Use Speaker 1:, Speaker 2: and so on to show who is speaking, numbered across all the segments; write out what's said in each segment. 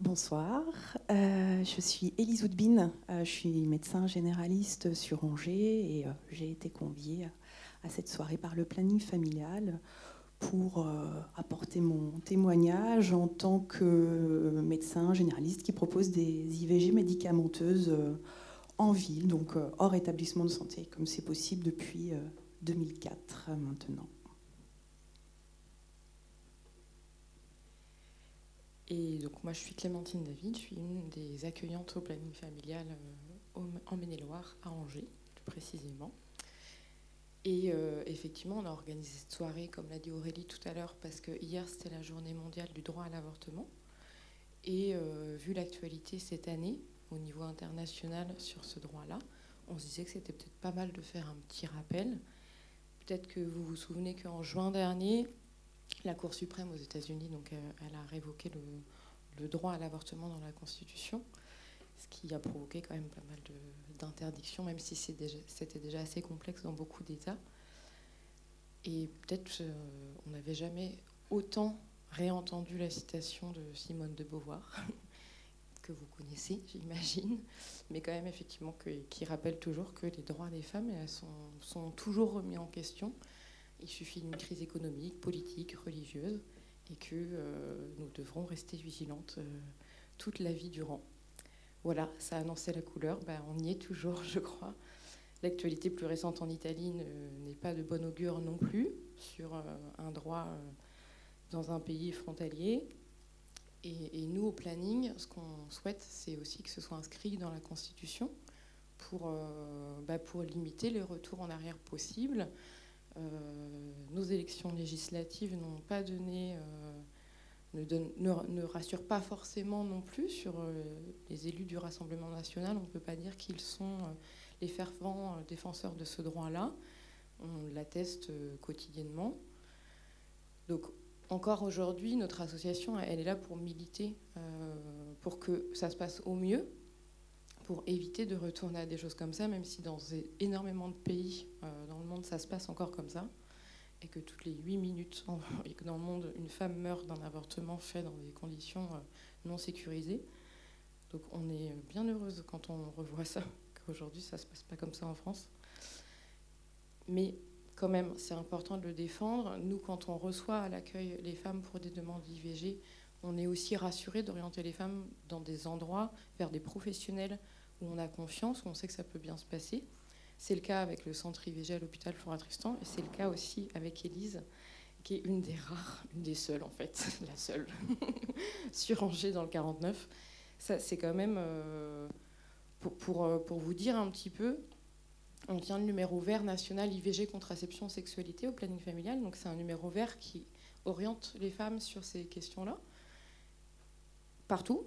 Speaker 1: Bonsoir, euh, je suis Élise Oudbine, euh, je suis médecin généraliste sur Angers et euh, j'ai été conviée à cette soirée par le planning familial pour apporter mon témoignage en tant que médecin généraliste qui propose des IVG médicamenteuses en ville, donc hors établissement de santé, comme c'est possible depuis 2004 maintenant.
Speaker 2: Et donc moi je suis Clémentine David, je suis une des accueillantes au planning familial euh, en Maine-et-Loire, à Angers plus précisément. Et euh, effectivement, on a organisé cette soirée, comme l'a dit Aurélie tout à l'heure, parce que hier c'était la journée mondiale du droit à l'avortement. Et euh, vu l'actualité cette année, au niveau international sur ce droit-là, on se disait que c'était peut-être pas mal de faire un petit rappel. Peut-être que vous vous souvenez qu'en juin dernier, la Cour suprême aux États-Unis, donc, euh, elle a révoqué le, droit à l'avortement dans la Constitution, ce qui a provoqué quand même pas mal d'interdictions, même si c'était déjà, assez complexe dans beaucoup d'États. Et peut-être euh, on n'avait jamais autant réentendu la citation de Simone de Beauvoir, que vous connaissez, j'imagine, mais quand même effectivement qui rappelle toujours que les droits des femmes sont, sont toujours remis en question il suffit d'une crise économique, politique, religieuse, et que euh, nous devrons rester vigilantes euh, toute la vie durant. Voilà, ça annonçait la couleur, ben, on y est toujours, je crois. L'actualité plus récente en Italie n'est pas de bon augure non plus sur euh, un droit dans un pays frontalier. Et, nous, au planning, ce qu'on souhaite, c'est aussi que ce soit inscrit dans la Constitution pour, ben, pour limiter les retours en arrière possibles, nos élections législatives n'ont pas donné, euh, ne, rassurent pas forcément non plus sur euh, les élus du Rassemblement national. On ne peut pas dire qu'ils sont les fervents défenseurs de ce droit-là. On l'atteste quotidiennement. Donc, encore aujourd'hui, notre association, elle est là pour militer, pour que ça se passe au mieux, pour éviter de retourner à des choses comme ça, même si dans énormément de pays euh, dans le monde ça se passe encore comme ça, et que toutes les 8 minutes et que dans le monde une femme meurt d'un avortement fait dans des conditions euh, non sécurisées. Donc on est bien heureuse quand on revoit ça, qu'aujourd'hui ça se passe pas comme ça en France. Mais quand même, c'est important de le défendre. Nous, quand on reçoit à l'accueil les femmes pour des demandes d'IVG, on est aussi rassuré d'orienter les femmes dans des endroits, vers des professionnels où on a confiance, où on sait que ça peut bien se passer. C'est le cas avec le centre IVG à l'hôpital Flora-Tristan, et c'est le cas aussi avec Élise, qui est une des rares, une des seules en fait, la seule, sur Angers dans le 49. Ça, c'est quand même, euh, pour, pour, euh, pour, vous dire un petit peu, on tient le numéro vert national IVG contraception sexualité au planning familial, donc c'est un numéro vert qui oriente les femmes sur ces questions-là, partout,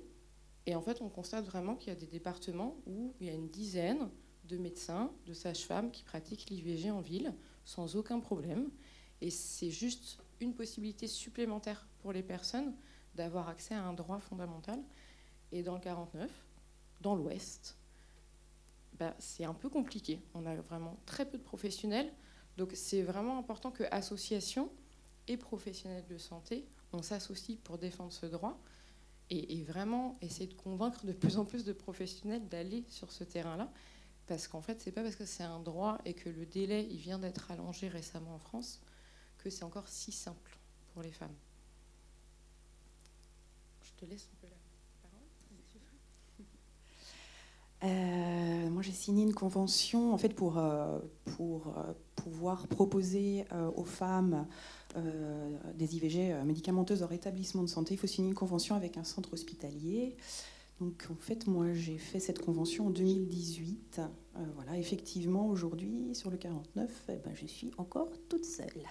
Speaker 2: et en fait, on constate vraiment qu'il y a des départements où il y a une dizaine de médecins, de sages-femmes qui pratiquent l'IVG en ville sans aucun problème. Et c'est juste une possibilité supplémentaire pour les personnes d'avoir accès à un droit fondamental. Et dans le 49, dans l'Ouest, bah, c'est un peu compliqué. On a vraiment très peu de professionnels. Donc c'est vraiment important que associations et professionnels de santé, on s'associe pour défendre ce droit et, vraiment essayer de convaincre de plus en plus de professionnels d'aller sur ce terrain-là. Parce qu'en fait, c'est pas parce que c'est un droit et que le délai il vient d'être allongé récemment en France que c'est encore si simple pour les femmes. Je te laisse un peu la
Speaker 1: parole. Euh, moi, j'ai signé une convention en fait pour, euh, pour euh, pouvoir proposer aux femmes euh, des IVG euh, médicamenteuses hors établissement de santé, il faut signer une convention avec un centre hospitalier. Donc en fait, moi j'ai fait cette convention en 2018. Euh, voilà, effectivement, aujourd'hui, sur le 49, eh ben, je suis encore toute seule.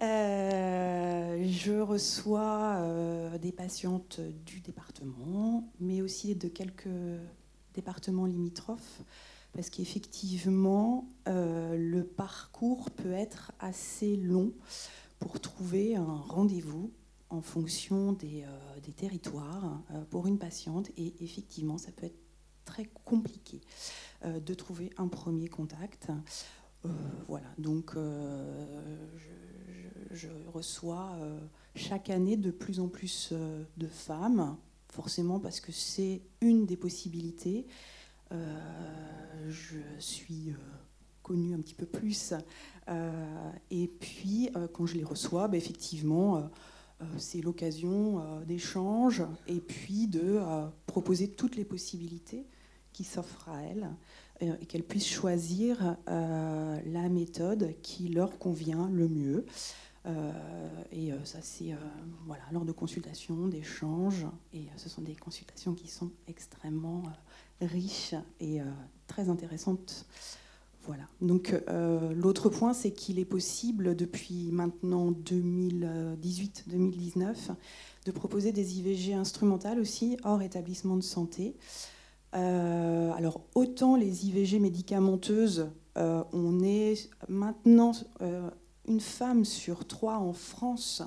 Speaker 1: je reçois des patientes du département, mais aussi de quelques départements limitrophes, parce qu'effectivement, le parcours peut être assez long pour trouver un rendez-vous en fonction des, euh, territoires euh, pour une patiente. Et effectivement, ça peut être très compliqué euh, de trouver un premier contact. voilà, donc je, reçois chaque année de plus en plus de femmes, forcément parce que c'est une des possibilités. je suis connue un petit peu plus. et puis, quand je les reçois, bah, effectivement, c'est l'occasion d'échanges et puis de proposer toutes les possibilités qui s'offrent à elles et qu'elles puissent choisir la méthode qui leur convient le mieux. Euh, et euh, ça, c'est euh, voilà, lors de consultations, d'échanges. Et ce sont des consultations qui sont extrêmement riches et très intéressantes. Voilà. Donc l'autre point, c'est qu'il est possible depuis maintenant 2018-2019 de proposer des IVG instrumentales aussi hors établissement de santé. alors autant les IVG médicamenteuses, on est maintenant une femme sur trois en France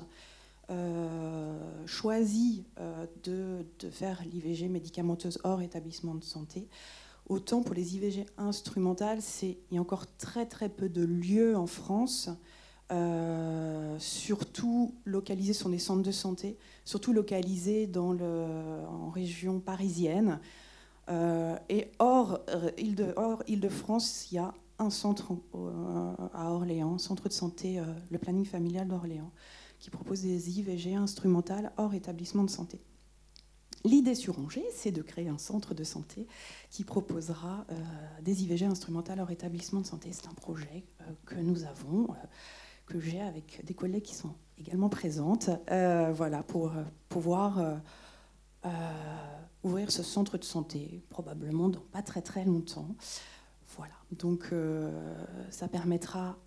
Speaker 1: euh, choisit euh, de, faire l'IVG médicamenteuse hors établissement de santé, autant pour les IVG instrumentales, il y a encore très très peu de lieux en France, euh, surtout localisés sur des centres de santé, surtout localisés en région parisienne. et hors Île-de-France, il y a un centre euh, à Orléans, centre de santé, euh, le planning familial d'Orléans, qui propose des IVG instrumentales hors établissement de santé. L'idée sur Angers, c'est de créer un centre de santé qui proposera euh, des IVG instrumentales hors établissement de santé. C'est un projet que nous avons, que j'ai avec des collègues qui sont également présentes, voilà, pour pouvoir ouvrir ce centre de santé, probablement dans pas très très longtemps. Voilà. Donc euh, ça permettra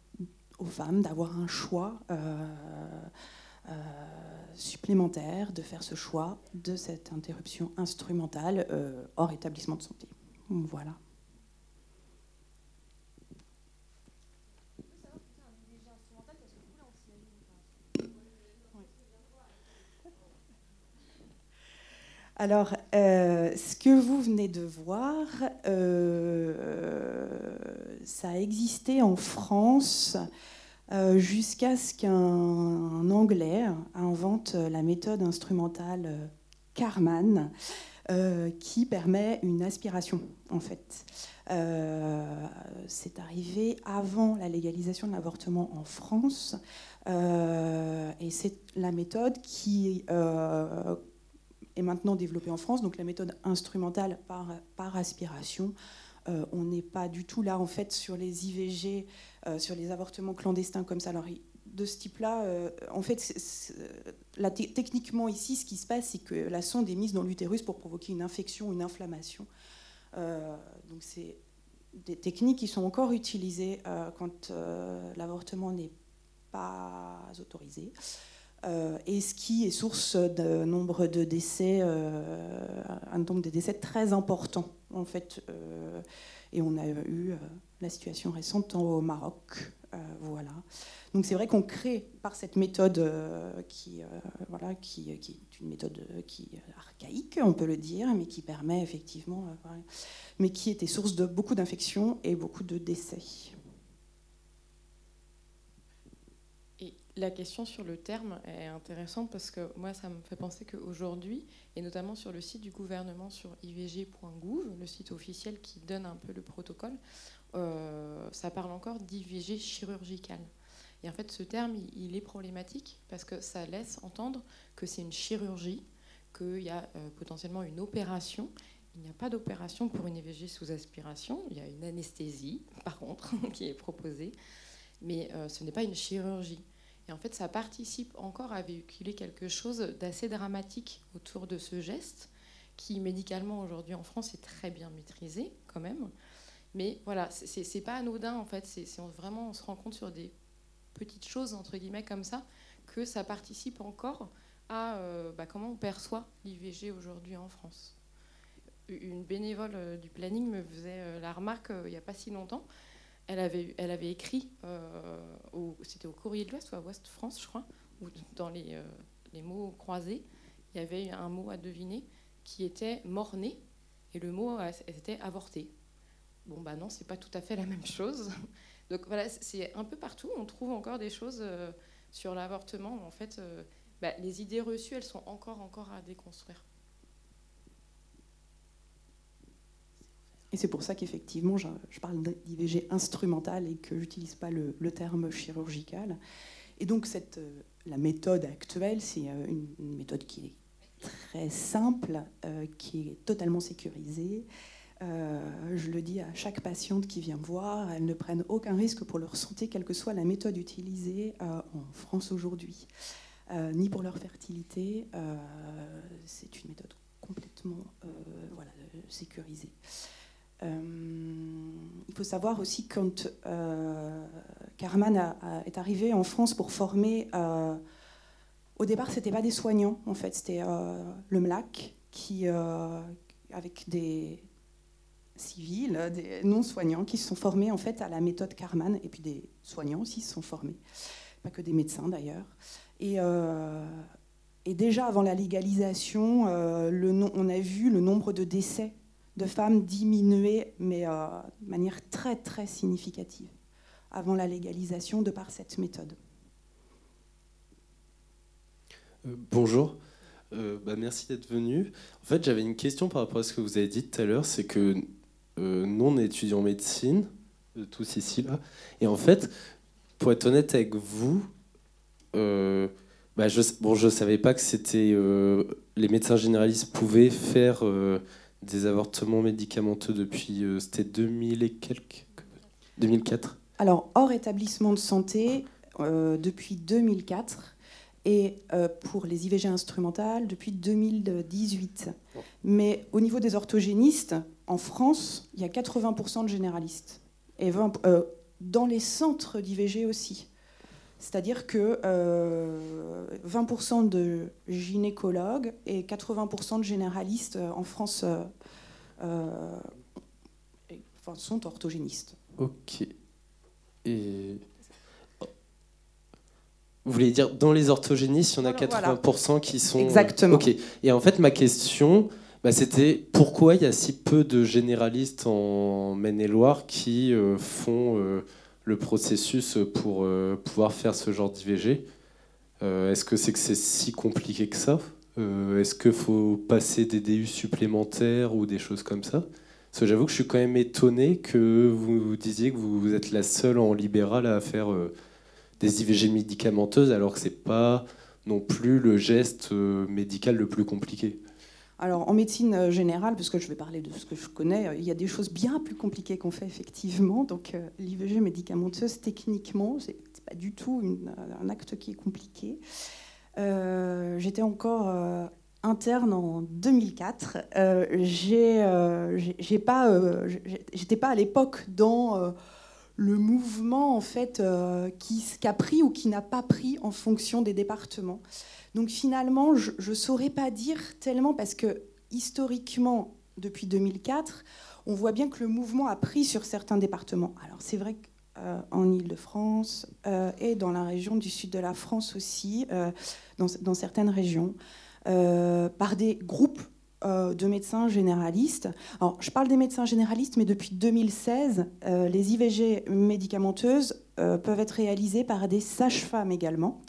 Speaker 1: aux femmes d'avoir un choix euh, euh, supplémentaire, de faire ce choix de cette interruption instrumentale hors établissement de santé. Voilà. Alors, euh, ce que vous venez de voir, euh, ça a existé en France euh, jusqu'à ce qu'un Anglais invente la méthode instrumentale Carman, qui permet une aspiration, en fait. c'est arrivé avant la légalisation de l'avortement en France, et c'est la méthode qui est maintenant développée en France, donc la méthode instrumentale par, par aspiration. Euh, on n'est pas du tout là, en fait, sur les IVG, euh, sur les avortements clandestins comme ça. Alors, de ce type-là, euh, en fait, techniquement, ici, ce qui se passe, c'est que la sonde est mise dans l'utérus pour provoquer une infection, une inflammation. donc, c'est des techniques qui sont encore utilisées quand l'avortement n'est pas autorisé. Euh, et ce qui est source d'un nombre de décès, euh, un nombre de décès très important en fait. Euh, et on a eu la situation récente au Maroc, voilà. Donc c'est vrai qu'on crée par cette méthode qui, voilà, qui, est une méthode qui archaïque, on peut le dire, mais qui permet effectivement, mais qui était source de beaucoup d'infections et beaucoup de décès.
Speaker 2: La question sur le terme est intéressante parce que moi, ça me fait penser qu'aujourd'hui, et notamment sur le site du gouvernement sur ivg.gouv, le site officiel qui donne un peu le protocole, euh, ça parle encore d'IVG chirurgical. Et en fait, ce terme, il, est problématique parce que ça laisse entendre que c'est une chirurgie, qu'il y a euh, potentiellement une opération. Il n'y a pas d'opération pour une IVG sous aspiration. Il y a une anesthésie, par contre, qui est proposée. Mais euh, ce n'est pas une chirurgie. Et en fait, ça participe encore à véhiculer quelque chose d'assez dramatique autour de ce geste, qui médicalement aujourd'hui en France est très bien maîtrisé quand même. Mais voilà, c'est pas anodin en fait. C'est vraiment, on se rend compte sur des petites choses entre guillemets comme ça que ça participe encore à euh, bah, comment on perçoit l'IVG aujourd'hui en France. Une bénévole euh, du planning me faisait euh, la remarque il n'y a pas si longtemps elle avait, écrit, euh, c'était au Courrier de l'Ouest ou à Ouest France, je crois, où dans les, euh, les, mots croisés, il y avait un mot à deviner qui était mort-né, et le mot était avorté. Bon, bah non, c'est pas tout à fait la même chose. Donc voilà, c'est un peu partout, on trouve encore des choses euh, sur l'avortement. En fait, bah, les idées reçues, elles sont encore, encore à déconstruire.
Speaker 1: Et c'est pour ça qu'effectivement, je, parle d'IVG instrumentale et que j'utilise pas le, terme chirurgical. Et donc, cette, la méthode actuelle, c'est une, une, méthode qui est très simple, qui est totalement sécurisée, euh, je le dis à chaque patiente qui vient me voir, elles ne prennent aucun risque pour leur santé, quelle que soit la méthode utilisée euh, en France aujourd'hui, euh, ni pour leur fertilité. c'est une méthode complètement voilà, sécurisée. Il faut savoir aussi quand Carman est arrivé en France pour former, au départ, c'était pas des soignants, en fait, c'était le MLAC qui, avec des, civils, des non-soignants qui se sont formés en fait à la méthode Carman, et puis des soignants aussi se sont formés, pas que des médecins d'ailleurs. Et, euh, déjà avant la légalisation, euh, le on a vu le nombre de décès de femmes diminuer, mais euh, de manière très très significative, avant la légalisation de par cette méthode.
Speaker 3: bonjour. Bah, merci d'être venu. En fait, j'avais une question par rapport à ce que vous avez dit tout à l'heure, c'est que euh, non étudiant en médecine, euh, tous ici là. Et en fait, pour être honnête avec vous, euh, bah je, bon, je savais pas que c'était les médecins généralistes pouvaient faire des avortements médicamenteux depuis c'était 2000 et quelques 2004.
Speaker 1: Alors hors établissement de santé depuis 2004 et pour les IVG instrumentales depuis 2018. Mais au niveau des orthogénistes, en France, il y a 80% de généralistes. Et euh, dans les centres d'IVG aussi. C'est-à-dire que 20% euh, de gynécologues et 80% de généralistes euh, en France sont orthogénistes.
Speaker 3: Ok. Et. Vous voulez dire dans les orthogénistes, il y en a 80% qui sont.
Speaker 1: Exactement.
Speaker 3: Ok. Et en fait, ma question, bah, c'était pourquoi il y a si peu de généralistes en Maine-et-Loire qui euh, font euh, le processus pour euh, pouvoir faire ce genre d'IVG Est-ce que c'est que c'est si compliqué que ça? Est-ce qu'il faut passer des DU supplémentaires ou des choses comme ça? Parce que j'avoue que je suis quand même étonné que vous, vous disiez que vous, êtes la seule en libéral à faire des IVG médicamenteuses alors que c'est pas non plus le geste médical le plus compliqué.
Speaker 1: Alors en médecine euh, générale, parce que je vais parler de ce que je connais, euh, il y a des choses bien plus compliquées qu'on fait effectivement. Donc euh, l'IVG médicamenteuse, techniquement, c'est pas du tout un acte qui est compliqué. J'étais encore interne en 2004. j'ai pas, j'étais pas à l'époque dans le mouvement en fait qui, qui, a pris ou qui n'a pas pris en fonction des départements. Donc finalement, je ne saurais pas dire tellement parce que historiquement, depuis 2004, on voit bien que le mouvement a pris sur certains départements. Alors c'est vrai qu'en euh, Ile-de-France euh, et dans la région du sud de la France aussi, euh, dans, certaines régions, par des groupes de médecins généralistes. Alors, je parle des médecins généralistes, mais depuis 2016, les IVG médicamenteuses peuvent être réalisées par des sages-femmes également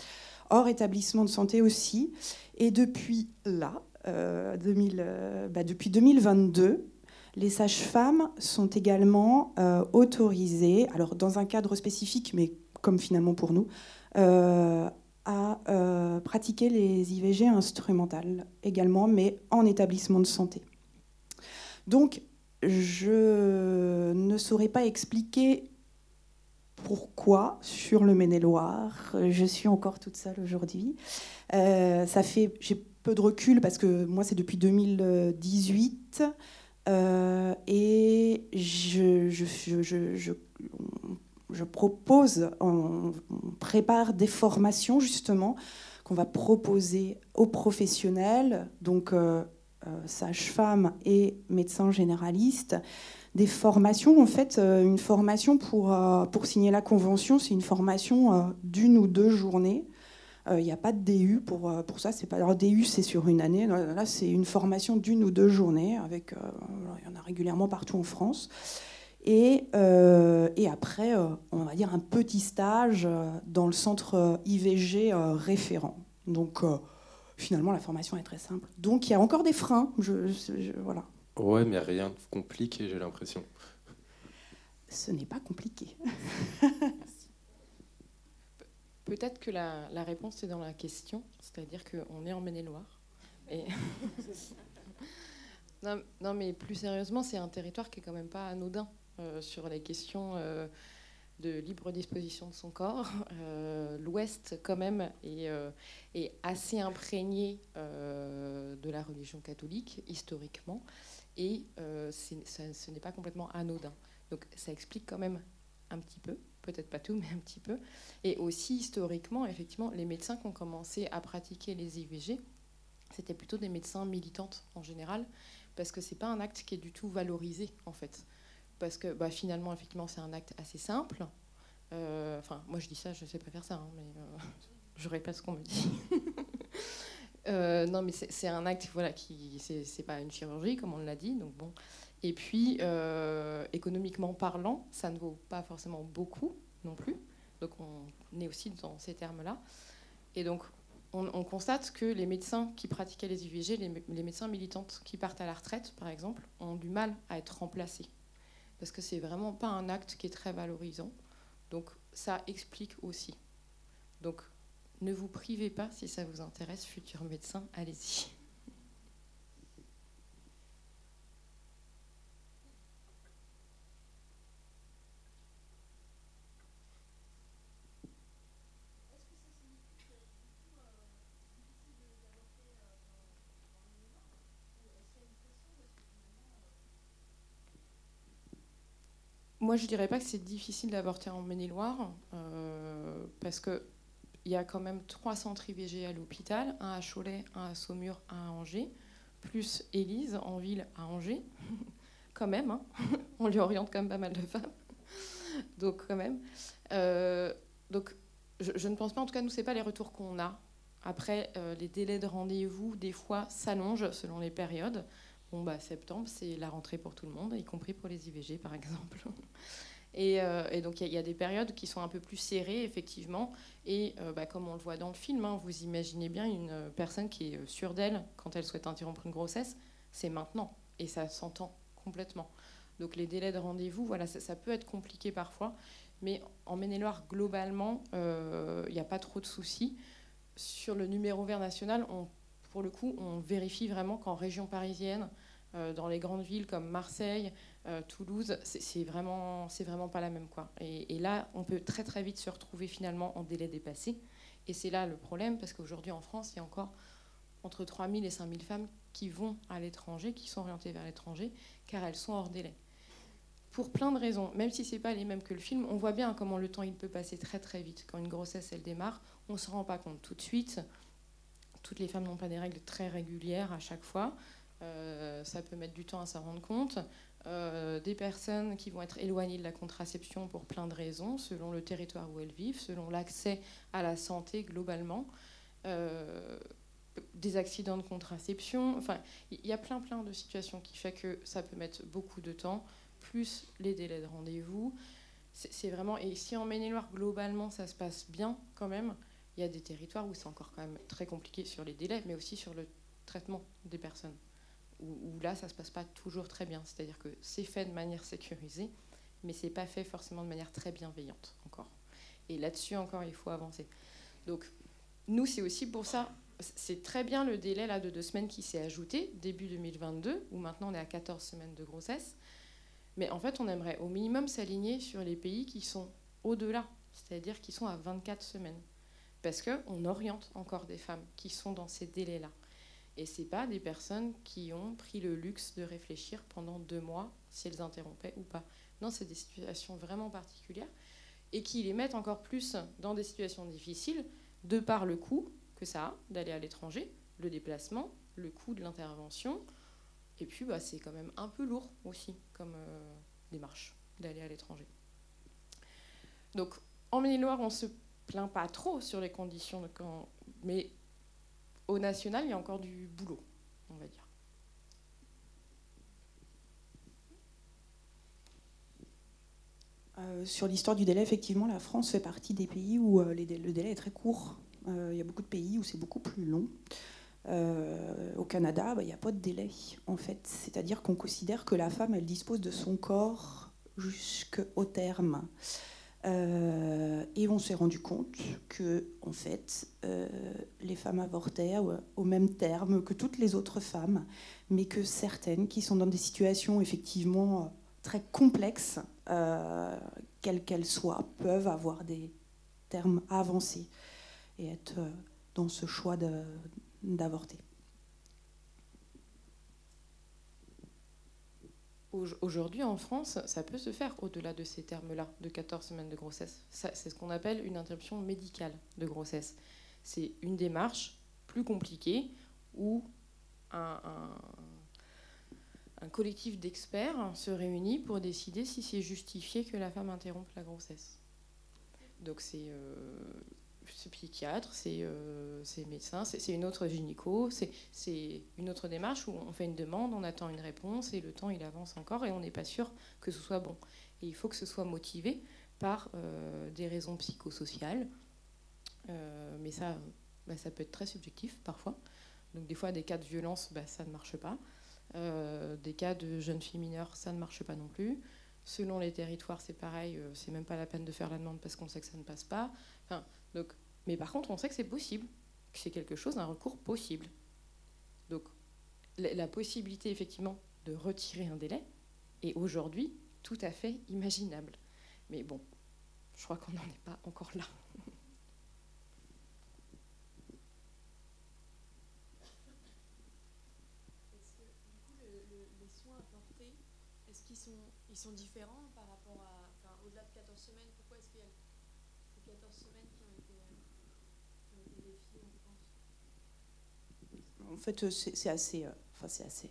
Speaker 1: hors établissement de santé aussi. Et depuis là, euh, euh, bah, depuis 2022, les sages-femmes sont également euh, autorisées, alors dans un cadre spécifique, mais comme finalement pour nous, à pratiquer les IVG instrumentales également, mais en établissement de santé. Donc, je ne saurais pas expliquer pourquoi sur le Maine-et-Loire. Je suis encore toute seule aujourd'hui. Euh, ça fait, j'ai peu de recul parce que moi c'est depuis 2018 euh, et je, propose, on, prépare des formations justement qu'on va proposer aux professionnels, donc euh, sages-femmes et médecins généralistes des formations. En fait, euh, une formation pour, euh, pour signer la convention, c'est une formation euh, d'une ou deux journées. Il n'y a pas de DU pour, pour ça. C'est pas, alors, DU, c'est sur une année. Là, c'est une formation d'une ou deux journées. Avec, il y en a régulièrement partout en France. Et, et après, on va dire un petit stage dans le centre IVG référent. Donc, finalement, la formation est très simple. Donc, il y a encore des freins. Voilà.
Speaker 3: Ouais, mais rien de compliqué, j'ai l'impression.
Speaker 1: Ce n'est pas compliqué.
Speaker 2: Peut-être que la, la, réponse est dans la question, c'est-à-dire qu'on est en Maine-et-Loire. Et... non, non, mais plus sérieusement, c'est un territoire qui est quand même pas anodin euh, sur les questions euh, de libre disposition de son corps. Euh, L'Ouest, quand même, est, est assez imprégné de la religion catholique, historiquement, et ce n'est pas complètement anodin. Donc ça explique quand même un petit peu peut-être pas tout, mais un petit peu. Et aussi, historiquement, effectivement, les médecins qui ont commencé à pratiquer les IVG, c'était plutôt des médecins militantes en général, parce que c'est pas un acte qui est du tout valorisé, en fait. Parce que bah, finalement, effectivement, c'est un acte assez simple. Euh, enfin, moi je dis ça, je sais pas faire ça, hein, mais euh, je répète ce qu'on me dit. Euh, non, mais c'est un acte, voilà, qui c'est pas une chirurgie, comme on l'a dit, donc bon, et puis, euh, économiquement parlant, ça ne vaut pas forcément beaucoup non plus. Donc, on est aussi dans ces termes-là. Et donc, on, constate que les médecins qui pratiquaient les IVG, les, médecins militantes qui partent à la retraite, par exemple, ont du mal à être remplacés. Parce que c'est vraiment pas un acte qui est très valorisant. Donc, ça explique aussi. Donc, ne vous privez pas si ça vous intéresse, futurs médecins, allez-y. Moi, je dirais pas que c'est difficile d'avorter en Maine-et-Loire, euh, parce qu'il y a quand même trois centres IVG à l'hôpital, un à Cholet, un à Saumur, un à Angers, plus Élise en ville à Angers, quand même. Hein. On lui oriente quand même pas mal de femmes. donc, quand même. Euh, donc, je, ne pense pas, en tout cas, nous, ce pas les retours qu'on a. Après, euh, les délais de rendez-vous, des fois, s'allongent selon les périodes. Bon, bah, septembre, c'est la rentrée pour tout le monde, y compris pour les IVG, par exemple. Euh, et, donc, il y, a des périodes qui sont un peu plus serrées, effectivement. Et euh, bah, comme on le voit dans le film, hein, vous imaginez bien une personne qui est sûre d'elle quand elle souhaite interrompre une grossesse, c'est maintenant. Et ça s'entend complètement. Donc, les délais de rendez-vous, voilà, ça, peut être compliqué parfois. Mais en Maine-et-Loire, globalement, euh, il n'y a pas trop de soucis. Sur le numéro vert national, on pour le coup, on vérifie vraiment qu'en région parisienne, euh, dans les grandes villes comme Marseille, euh, Toulouse, c'est vraiment, vraiment pas la même. Quoi. Et, là, on peut très très vite se retrouver finalement en délai dépassé. Et c'est là le problème, parce qu'aujourd'hui en France, il y a encore entre 3000 et 5000 femmes qui vont à l'étranger, qui sont orientées vers l'étranger, car elles sont hors délai. Pour plein de raisons, même si ce n'est pas les mêmes que le film, on voit bien comment le temps il peut passer très très vite. Quand une grossesse elle démarre, on ne se rend pas compte tout de suite toutes les femmes n'ont pas des règles très régulières à chaque fois. Euh, ça peut mettre du temps à s'en rendre compte. Euh, des personnes qui vont être éloignées de la contraception pour plein de raisons, selon le territoire où elles vivent, selon l'accès à la santé globalement. Euh, des accidents de contraception. Enfin, il y a plein plein de situations qui fait que ça peut mettre beaucoup de temps, plus les délais de rendez-vous. C'est vraiment et si en Maine-et-Loire globalement ça se passe bien quand même, il y a des territoires où c'est encore quand même très compliqué sur les délais, mais aussi sur le traitement des personnes, où, là, ça ne se passe pas toujours très bien. C'est-à-dire que c'est fait de manière sécurisée, mais c'est pas fait forcément de manière très bienveillante encore. Et là-dessus encore, il faut avancer. Donc, nous, c'est aussi pour ça, c'est très bien le délai là, de deux semaines qui s'est ajouté, début 2022, où maintenant on est à 14 semaines de grossesse. Mais en fait, on aimerait au minimum s'aligner sur les pays qui sont au-delà, c'est-à-dire qui sont à 24 semaines parce qu'on oriente encore des femmes qui sont dans ces délais-là. Et ce pas des personnes qui ont pris le luxe de réfléchir pendant deux mois si elles interrompaient ou pas. Non, c'est des situations vraiment particulières et qui les mettent encore plus dans des situations difficiles de par le coût que ça a d'aller à l'étranger, le déplacement, le coût de l'intervention. Et puis, bah, c'est quand même un peu lourd aussi comme euh, démarche d'aller à l'étranger. Donc, en Maine-et-Loire, on se plaint pas trop sur les conditions de camp, mais au national, il y a encore du boulot, on va dire.
Speaker 1: Euh, sur l'histoire du délai, effectivement, la France fait partie des pays où euh, le délai est très court. Euh, il y a beaucoup de pays où c'est beaucoup plus long. au Canada, bah, il n'y a pas de délai, en fait. C'est-à-dire qu'on considère que la femme, elle dispose de son corps jusqu'au terme. Euh, et on s'est rendu compte que, en fait, euh, les femmes avortaient au même terme que toutes les autres femmes, mais que certaines qui sont dans des situations effectivement très complexes, euh, quelles qu'elles soient, peuvent avoir des termes avancés et être dans ce choix d'avorter.
Speaker 2: Aujourd'hui, en France, ça peut se faire au-delà de ces termes-là, de 14 semaines de grossesse. C'est ce qu'on appelle une interruption médicale de grossesse. C'est une démarche plus compliquée où un, collectif d'experts se réunit pour décider si c'est justifié que la femme interrompe la grossesse. Donc c'est euh, c'est psychiatre, c'est euh, médecin, c'est une autre gynéco, c'est une autre démarche où on fait une demande, on attend une réponse et le temps il avance encore et on n'est pas sûr que ce soit bon. Et il faut que ce soit motivé par euh, des raisons psychosociales, euh, mais ça, bah, ça peut être très subjectif parfois. Donc des fois des cas de violence, bah, ça ne marche pas. des cas de jeunes filles mineures, ça ne marche pas non plus. Selon les territoires, c'est pareil, c'est même pas la peine de faire la demande parce qu'on sait que ça ne passe pas. Enfin, donc mais par contre, on sait que c'est possible, que c'est quelque chose, un recours possible. Donc, la possibilité, effectivement, de retirer un délai est aujourd'hui tout à fait imaginable. Mais bon, je crois qu'on n'en est pas encore là.
Speaker 4: Est-ce que, du coup, les soins apportés, est-ce qu'ils sont, ils sont différents rapport à, enfin, au-delà de 14 semaines Pourquoi est-ce qu'il y a ces 14 semaines qui ont été
Speaker 1: en fait, c'est assez. Euh, enfin, c'est assez.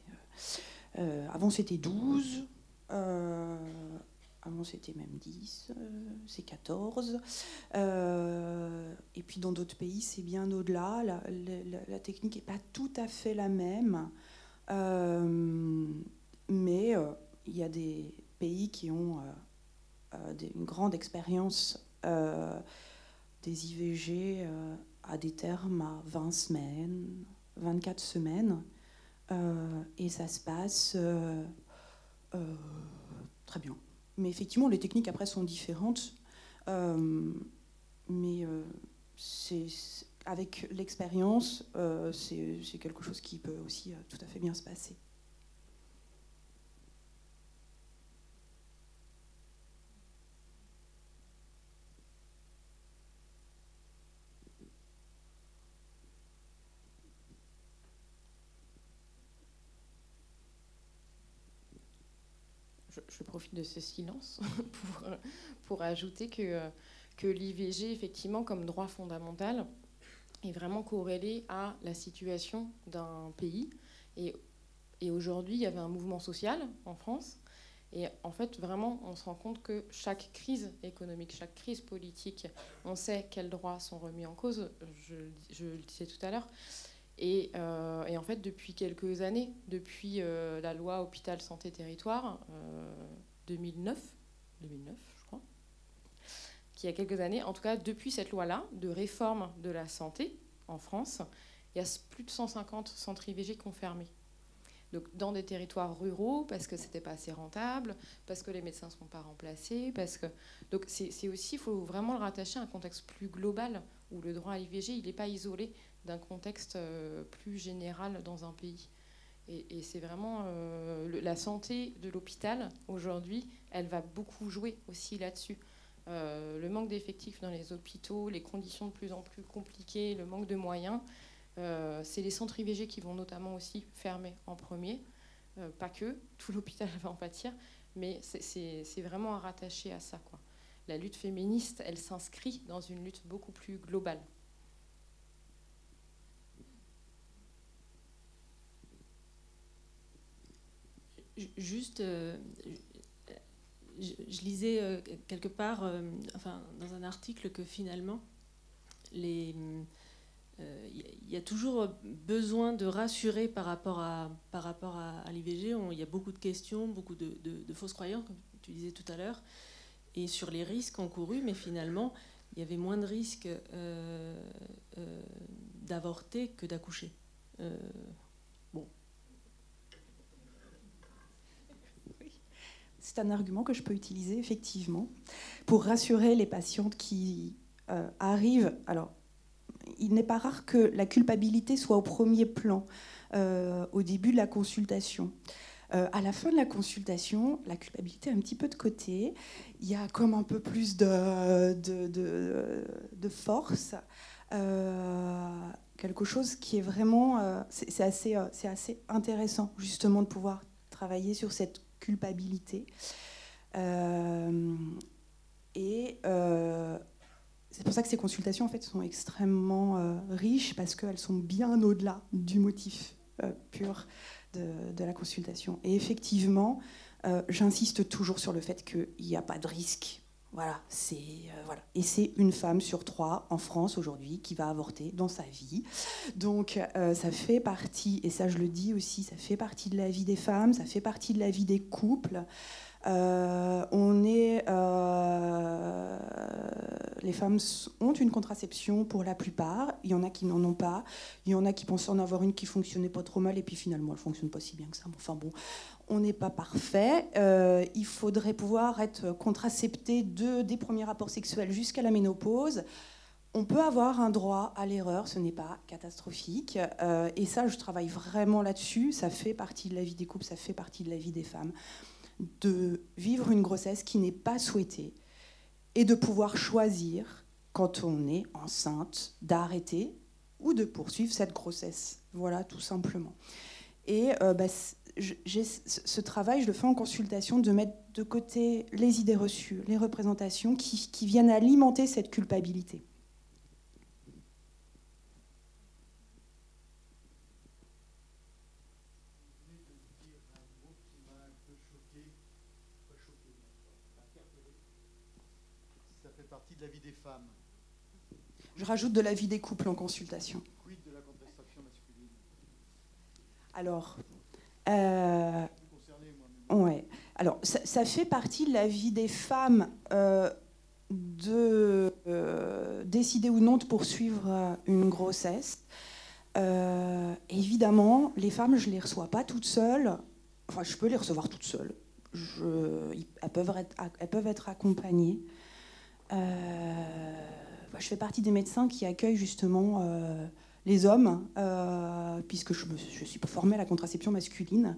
Speaker 1: Euh, euh, avant, c'était 12. avant, c'était même 10. c'est 14. et puis, dans d'autres pays, c'est bien au-delà. La, technique n'est pas tout à fait la même. mais il y a des pays qui ont une grande expérience des IVG à des termes à 20 semaines, 24 semaines. Euh, et ça se passe euh, euh, très bien. Mais effectivement, les techniques après sont différentes. mais c'est avec l'expérience, c'est quelque chose qui peut aussi tout à fait bien se passer.
Speaker 2: je, profite de ce silence pour, pour ajouter que, que l'IVG, effectivement, comme droit fondamental, est vraiment corrélé à la situation d'un pays. Et, et aujourd'hui, il y avait un mouvement social en France. Et en fait, vraiment, on se rend compte que chaque crise économique, chaque crise politique, on sait quels droits sont remis en cause. Je, je le disais tout à l'heure. Euh, et, en fait, depuis quelques années, depuis euh, la loi Hôpital Santé Territoire 2009, euh, 2009, je crois, qui a quelques années, en tout cas depuis cette loi-là de réforme de la santé en France, il y a plus de 150 centres IVG qui ont fermé. Donc dans des territoires ruraux parce que c'était pas assez rentable, parce que les médecins ne sont pas remplacés, parce que donc c'est aussi il faut vraiment le rattacher à un contexte plus global où le droit à l'IVG il n'est pas isolé d'un contexte euh, plus général dans un pays. Et, c'est vraiment euh, la santé de l'hôpital aujourd'hui, elle va beaucoup jouer aussi là-dessus. Euh, le manque d'effectifs dans les hôpitaux, les conditions de plus en plus compliquées, le manque de moyens, c'est les centres IVG qui vont notamment aussi fermer en premier. pas que, tout l'hôpital va en pâtir, mais c'est vraiment à rattacher à ça. Quoi. La lutte féministe, elle s'inscrit dans une lutte beaucoup plus globale.
Speaker 4: Juste, euh, je, lisais euh, quelque part, euh, enfin, dans un article, que finalement, il y a toujours besoin de rassurer par rapport à, par rapport à, l'IVG. Il y a beaucoup de questions, beaucoup de, fausses croyances, comme tu disais tout à l'heure, et sur les risques encourus, mais finalement, il y avait moins de risques d'avorter que d'accoucher. bon.
Speaker 1: C'est un argument que je peux utiliser effectivement pour rassurer les patientes qui arrivent. Alors, il n'est pas rare que la culpabilité soit au premier plan au début de la consultation. Euh, à la fin de la consultation, la culpabilité est un petit peu de côté. Il y a comme un peu plus de, de, force. Euh, quelque chose qui est vraiment... Euh, c'est assez, assez intéressant, justement, de pouvoir travailler sur cette culpabilité. et c'est pour ça que ces consultations, en fait, sont extrêmement riches, parce qu'elles sont bien au-delà du motif pur de, la consultation. Et effectivement, euh, j'insiste toujours sur le fait qu'il n'y a pas de risque. Voilà, c'est euh, voilà. Et c'est une femme sur trois en France aujourd'hui qui va avorter dans sa vie. Donc euh, ça fait partie, et ça je le dis aussi, ça fait partie de la vie des femmes, ça fait partie de la vie des couples. Euh, on est, les femmes ont une contraception pour la plupart. Il y en a qui n'en ont pas. Il y en a qui pensent en avoir une qui fonctionnait pas trop mal et puis finalement elle fonctionne pas si bien que ça. Enfin bon, on n'est pas parfait. Euh, il faudrait pouvoir être contracepté de, des premiers rapports sexuels jusqu'à la ménopause. On peut avoir un droit à l'erreur, ce n'est pas catastrophique. et ça, je travaille vraiment là-dessus. Ça fait partie de la vie des couples, ça fait partie de la vie des femmes de vivre une grossesse qui n'est pas souhaitée et de pouvoir choisir, quand on est enceinte, d'arrêter ou de poursuivre cette grossesse. Voilà, tout simplement. Et euh, bah, ce travail, je le fais en consultation, de mettre de côté les idées reçues, les représentations qui viennent alimenter cette culpabilité.
Speaker 5: de la vie des femmes
Speaker 1: Je rajoute de la vie des couples en consultation.
Speaker 5: Quid de la contraception masculine?
Speaker 1: Alors, euh, ouais. Alors, ça, fait partie de la vie des femmes euh, de euh, décider ou non de poursuivre une grossesse. évidemment, les femmes, je ne les reçois pas toutes seules. Enfin, je peux les recevoir toutes seules. Elles, peuvent être, accompagnées. Euh, je fais partie des médecins qui accueillent justement euh, les hommes, euh, puisque je, je suis formée à la contraception masculine.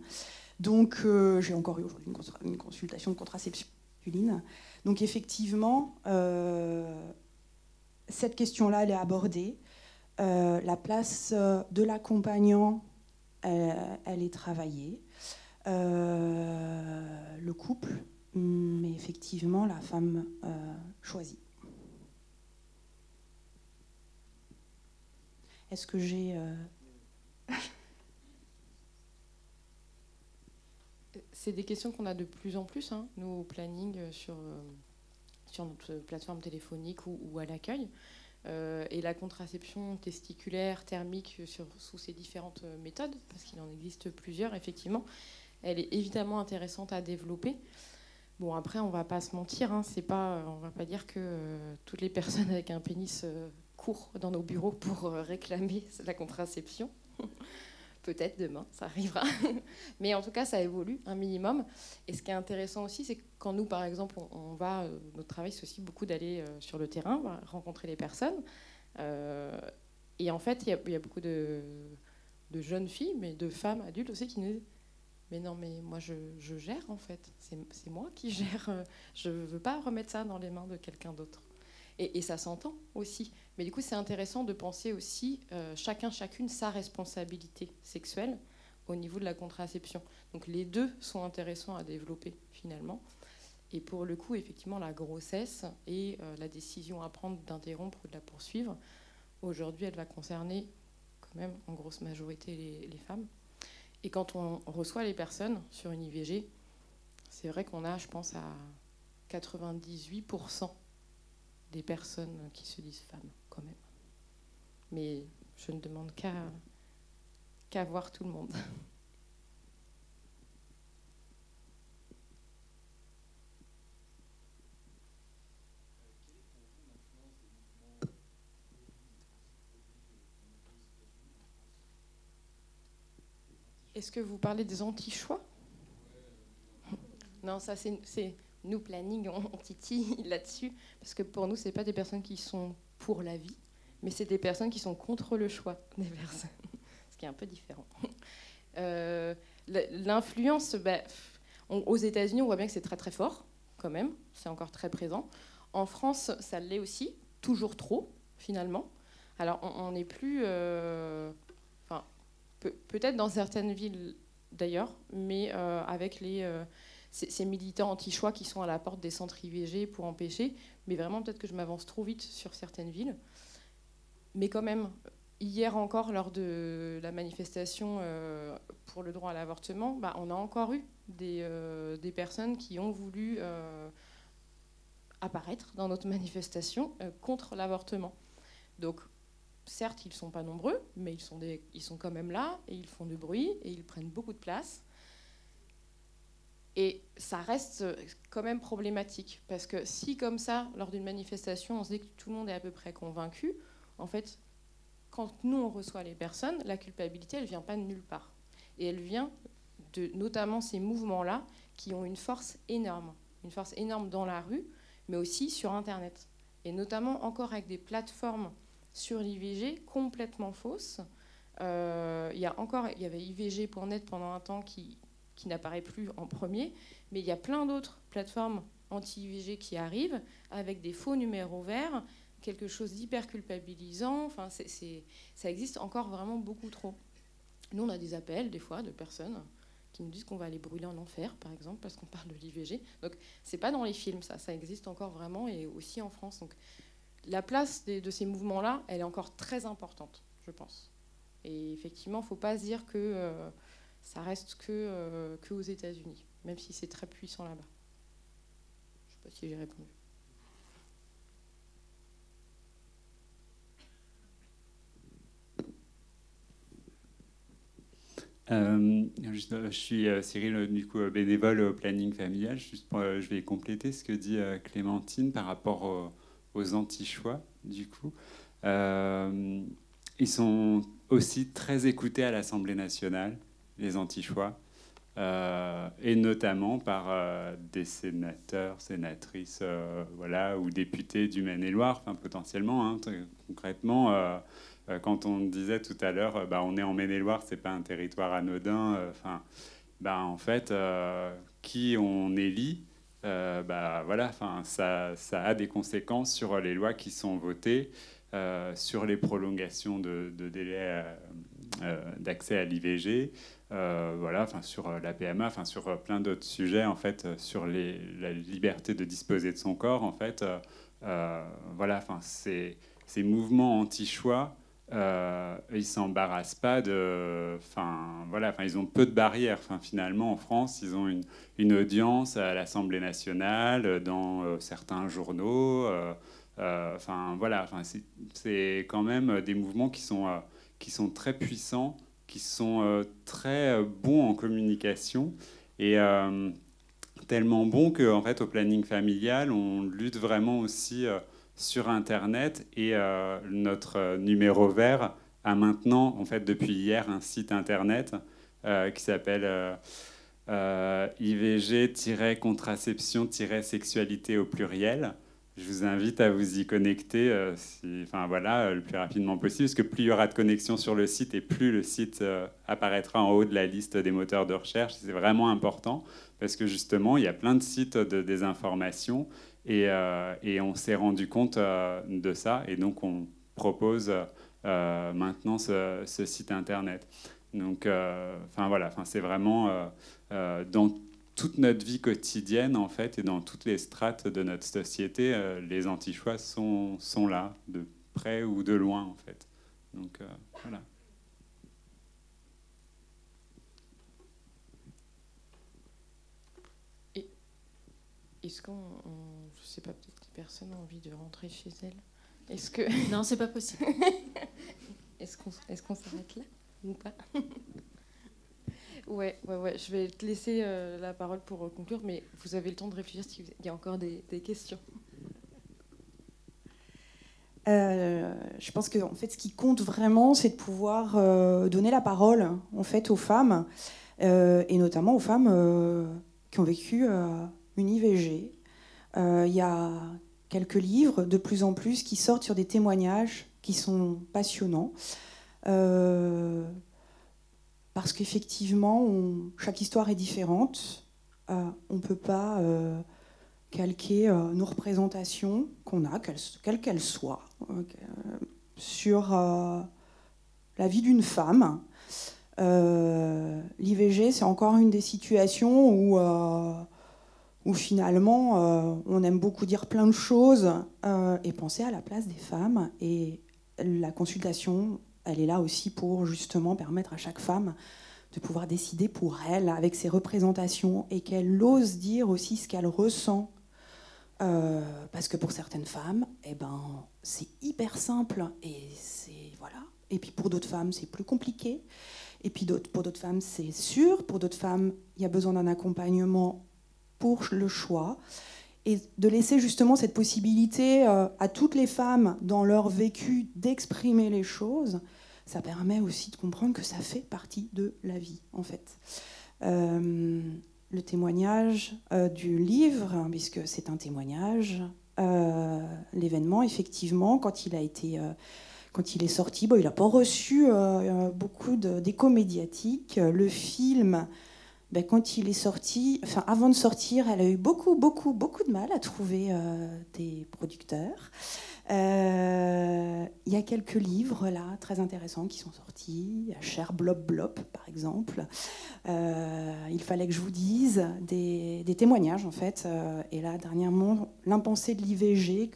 Speaker 1: Donc, j'ai encore eu aujourd'hui une, consultation de contraception masculine. Donc, effectivement, cette question-là, elle est abordée. la place de l'accompagnant, elle, est travaillée. le couple, mais effectivement, la femme euh, Est-ce que j'ai... Euh,
Speaker 2: C'est des questions qu'on a de plus en plus, hein, nous, au planning, euh, sur, sur notre plateforme téléphonique ou, à l'accueil. et la contraception testiculaire, thermique, sous ces différentes méthodes, parce qu'il en existe plusieurs, effectivement, elle est évidemment intéressante à développer. Bon, après, on va pas se mentir, hein, c'est pas, on va pas dire que euh, toutes les personnes avec un pénis euh, courent dans nos bureaux pour euh, réclamer la contraception. Peut-être demain, ça arrivera. Mais en tout cas, ça évolue un minimum. Et ce qui est intéressant aussi, c'est que quand nous, par exemple, on, va, notre travail, c'est aussi beaucoup d'aller sur le terrain, rencontrer les personnes. et en fait, il y, a beaucoup de, jeunes filles, mais de femmes adultes aussi, qui nous disent mais non, mais moi je, gère en fait. C'est moi qui gère. Euh, je ne veux pas remettre ça dans les mains de quelqu'un d'autre. Et, ça s'entend aussi. Mais du coup, c'est intéressant de penser aussi euh, chacun, chacune sa responsabilité sexuelle au niveau de la contraception. Donc les deux sont intéressants à développer finalement. Et pour le coup, effectivement, la grossesse et euh, la décision à prendre d'interrompre ou de la poursuivre, aujourd'hui, elle va concerner quand même en grosse majorité les femmes. Et quand on reçoit les personnes sur une IVG, c'est vrai qu'on a, je pense, à 98% des personnes qui se disent femmes, quand même. Mais je ne demande qu'à voir tout le monde. Est-ce que vous parlez des anti-choix? Non, ça c'est nous planning, on, titille là-dessus parce que pour nous c'est pas des personnes qui sont pour la vie, mais c'est des personnes qui sont contre le choix des personnes, ce qui est un peu différent. Euh, l'influence, bah, aux États-Unis, on voit bien que c'est très très fort, quand même, c'est encore très présent. En France, ça l'est aussi, toujours trop, finalement. Alors, on n'est plus. Euh, peut-être dans certaines villes d'ailleurs, mais euh, avec les, ces militants anti-choix qui sont à la porte des centres IVG pour empêcher. Mais vraiment, peut-être que je m'avance trop vite sur certaines villes. Mais quand même, hier encore, lors de la manifestation euh, pour le droit à l'avortement, bah, on a encore eu des, euh, personnes qui ont voulu euh, apparaître dans notre manifestation contre l'avortement. Donc, certes, ils ne sont pas nombreux, mais ils sont, ils sont quand même là et ils font du bruit et ils prennent beaucoup de place. Et ça reste quand même problématique, parce que si comme ça, lors d'une manifestation, on se dit que tout le monde est à peu près convaincu, en fait, quand nous, on reçoit les personnes, la culpabilité, elle ne vient pas de nulle part. Et elle vient de notamment ces mouvements-là qui ont une force énorme. Une force énorme dans la rue, mais aussi sur Internet. Et notamment encore avec des plateformes sur l'IVG complètement fausses. Euh, il y a encore, il y avait IVG.net pendant un temps qui, qui n'apparaît plus en premier, mais il y a plein d'autres plateformes anti-IVG qui arrivent avec des faux numéros verts quelque chose d'hyper culpabilisant. Enfin, c'est, ça existe encore vraiment beaucoup trop. Nous, on a des appels, des fois, de personnes qui nous disent qu'on va aller brûler en enfer, par exemple, parce qu'on parle de l'IVG. Donc, c'est pas dans les films, ça. Ça existe encore vraiment, et aussi en France. Donc, la place de ces mouvements-là, elle est encore très importante, je pense. Et effectivement, il ne faut pas se dire que euh, ça reste que, euh, que aux États-Unis, même si c'est très puissant là-bas. Je ne sais pas si j'ai répondu.
Speaker 6: Euh, je, suis euh, Cyril, du coup, bénévole au planning familial. Je vais compléter ce que dit euh, Clémentine par rapport aux, anti-choix, du coup. ils sont aussi très écoutés à l'Assemblée nationale, les anti-choix, et notamment par des sénateurs, sénatrices, voilà, ou députés du Maine-et-Loire, potentiellement, hein, concrètement euh, quand on disait tout à l'heure, euh, bah, on est en Maine-et-Loire, c'est pas un territoire anodin. Euh, enfin, bah, en fait, qui on élit, bah, voilà, enfin, ça, ça, a des conséquences sur les lois qui sont votées, sur les prolongations de, de délais d'accès à l'IVG, voilà, enfin, sur la PMA, enfin, sur plein d'autres sujets, en fait, sur la liberté de disposer de son corps, en fait, voilà, enfin, ces mouvements anti-choix euh, ils s'embarrassent pas de. Enfin, voilà, enfin, ils ont peu de barrières. Enfin, finalement, en France, ils ont une, une audience à l'Assemblée nationale, dans euh, certains journaux. Euh, euh, enfin, voilà, enfin, c'est quand même des mouvements qui sont, qui sont très puissants, qui sont très bons en communication et tellement bons qu'en en fait, au planning familial, on lutte vraiment aussi sur Internet et euh, notre euh, numéro vert a maintenant, en fait, depuis hier, un site Internet euh, qui s'appelle IVG-contraception-sexualité au pluriel. Je vous invite à vous y connecter enfin, voilà, le plus rapidement possible, parce que plus il y aura de connexions sur le site et plus le site apparaîtra en haut de la liste des moteurs de recherche. C'est vraiment important, parce que justement, il y a plein de sites de désinformation euh, et, on s'est rendu compte euh, de ça, et donc on propose euh, maintenant ce, site internet. Donc, enfin voilà, c'est vraiment dans toute notre vie quotidienne en fait, et dans toutes les strates de notre société, les anti-choix sont, sont là, de près ou de loin en fait. Donc voilà.
Speaker 2: Est-ce qu'on, je sais pas, peut-être que personne a envie de rentrer chez elle? Est-ce que
Speaker 4: non, c'est pas possible.
Speaker 2: est-ce qu'on, est-ce qu'on s'arrête là? Ou pas? Ouais, ouais, ouais. Je vais te laisser euh, la parole pour euh, conclure, mais vous avez le temps de réfléchir s'il y a encore des, questions.
Speaker 1: Euh, je pense que fait, ce qui compte vraiment, c'est de pouvoir donner la parole en fait aux femmes et notamment aux femmes qui ont vécu une IVG. Il y a quelques livres de plus en plus qui sortent sur des témoignages qui sont passionnants. Euh, parce qu'effectivement, chaque histoire est différente. Euh, on ne peut pas euh, calquer nos représentations qu'on a, quelles qu'elles soient, sur la vie d'une femme. L'IVG, c'est encore une des situations où finalement on aime beaucoup dire plein de choses et penser à la place des femmes. Et la consultation, elle est là aussi pour justement permettre à chaque femme de pouvoir décider pour elle avec ses représentations et qu'elle ose dire aussi ce qu'elle ressent. Euh, parce que pour certaines femmes, eh ben, c'est hyper simple et c'est voilà. Et puis pour d'autres femmes, c'est plus compliqué. Et puis pour d'autres femmes, c'est sûr. Pour d'autres femmes, il y a besoin d'un accompagnement pour le choix et de laisser justement cette possibilité euh, à toutes les femmes dans leur vécu d'exprimer les choses, ça permet aussi de comprendre que ça fait partie de la vie en fait. Euh, le témoignage euh, du livre, puisque c'est un témoignage, l'événement effectivement quand il a été quand il est sorti, bon, il n'a pas reçu beaucoup d'écho médiatique. Le film ben, quand il est sorti, enfin avant de sortir, elle a eu beaucoup, beaucoup, beaucoup de mal à trouver euh, des producteurs. Euh, il y a quelques livres là très intéressants qui sont sortis. Cher Blob Blob par exemple. Euh, il fallait que je vous dise des, témoignages en fait. et là dernièrement, l'impensé de l'IVG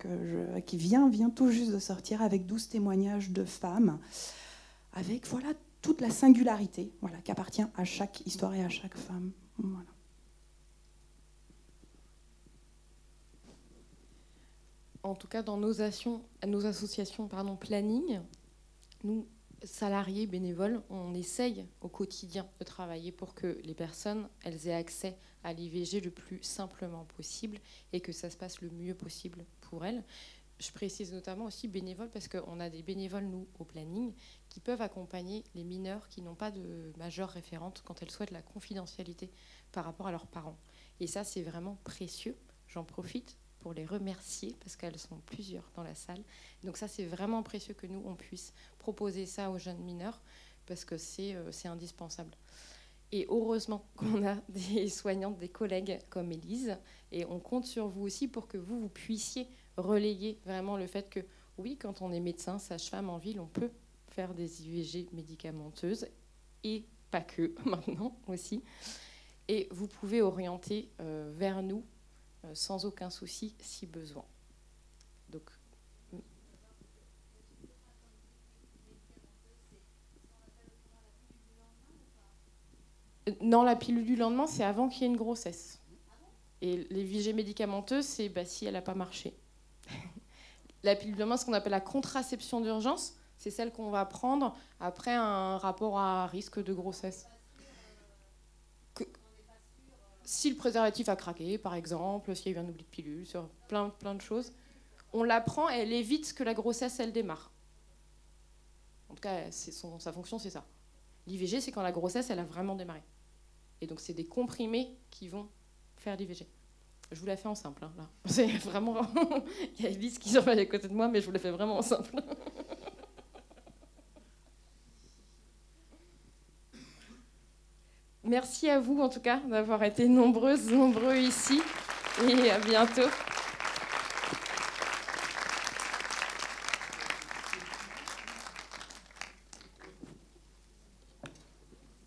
Speaker 1: qui vient, vient tout juste de sortir avec 12 témoignages de femmes. Avec voilà toute la singularité voilà, qui appartient à chaque histoire et à chaque femme.
Speaker 2: En tout cas, dans nos, nos associations pardon, planning, nous, salariés, bénévoles, on essaye au quotidien de travailler pour que les personnes elles aient accès à l'IVG le plus simplement possible et que ça se passe le mieux possible pour elles je précise notamment aussi bénévoles parce qu'on a des bénévoles, nous, au planning, qui peuvent accompagner les mineurs qui n'ont pas de majeure référente quand elles souhaitent la confidentialité par rapport à leurs parents. Et ça, c'est vraiment précieux. J'en profite pour les remercier parce qu'elles sont plusieurs dans la salle. Donc ça, c'est vraiment précieux que nous, on puisse proposer ça aux jeunes mineurs parce que c'est euh, indispensable. Et heureusement qu'on a des soignantes, des collègues comme Élise, et on compte sur vous aussi pour que vous, vous puissiez relayer vraiment le fait que oui, quand on est médecin, sage-femme en ville, on peut faire des IVG médicamenteuses et pas que maintenant aussi. Et vous pouvez orienter euh, vers nous euh, sans aucun souci si besoin. Donc, non, la pilule du lendemain, c'est avant qu'il y ait une grossesse. Et les IVG médicamenteuses, c'est bah, si elle n'a pas marché. La pilule de ce qu'on appelle la contraception d'urgence, c'est celle qu'on va prendre après un rapport à risque de grossesse. si le préservatif a craqué, par exemple, s'il y a eu un oubli de pilule, sur plein, de choses, on la prend et elle évite que la grossesse, elle démarre. En tout cas, sa fonction, c'est ça. L'IVG, c'est quand la grossesse, elle a vraiment démarré. Et donc, c'est des comprimés qui vont faire l'IVG. Je vous la fais en simple, hein, là. Vraiment. Il y a Elise qui surveille à côté de moi, mais je vous la fais vraiment en simple. Merci à vous, en tout cas, d'avoir été nombreuses, nombreux ici. Et à bientôt.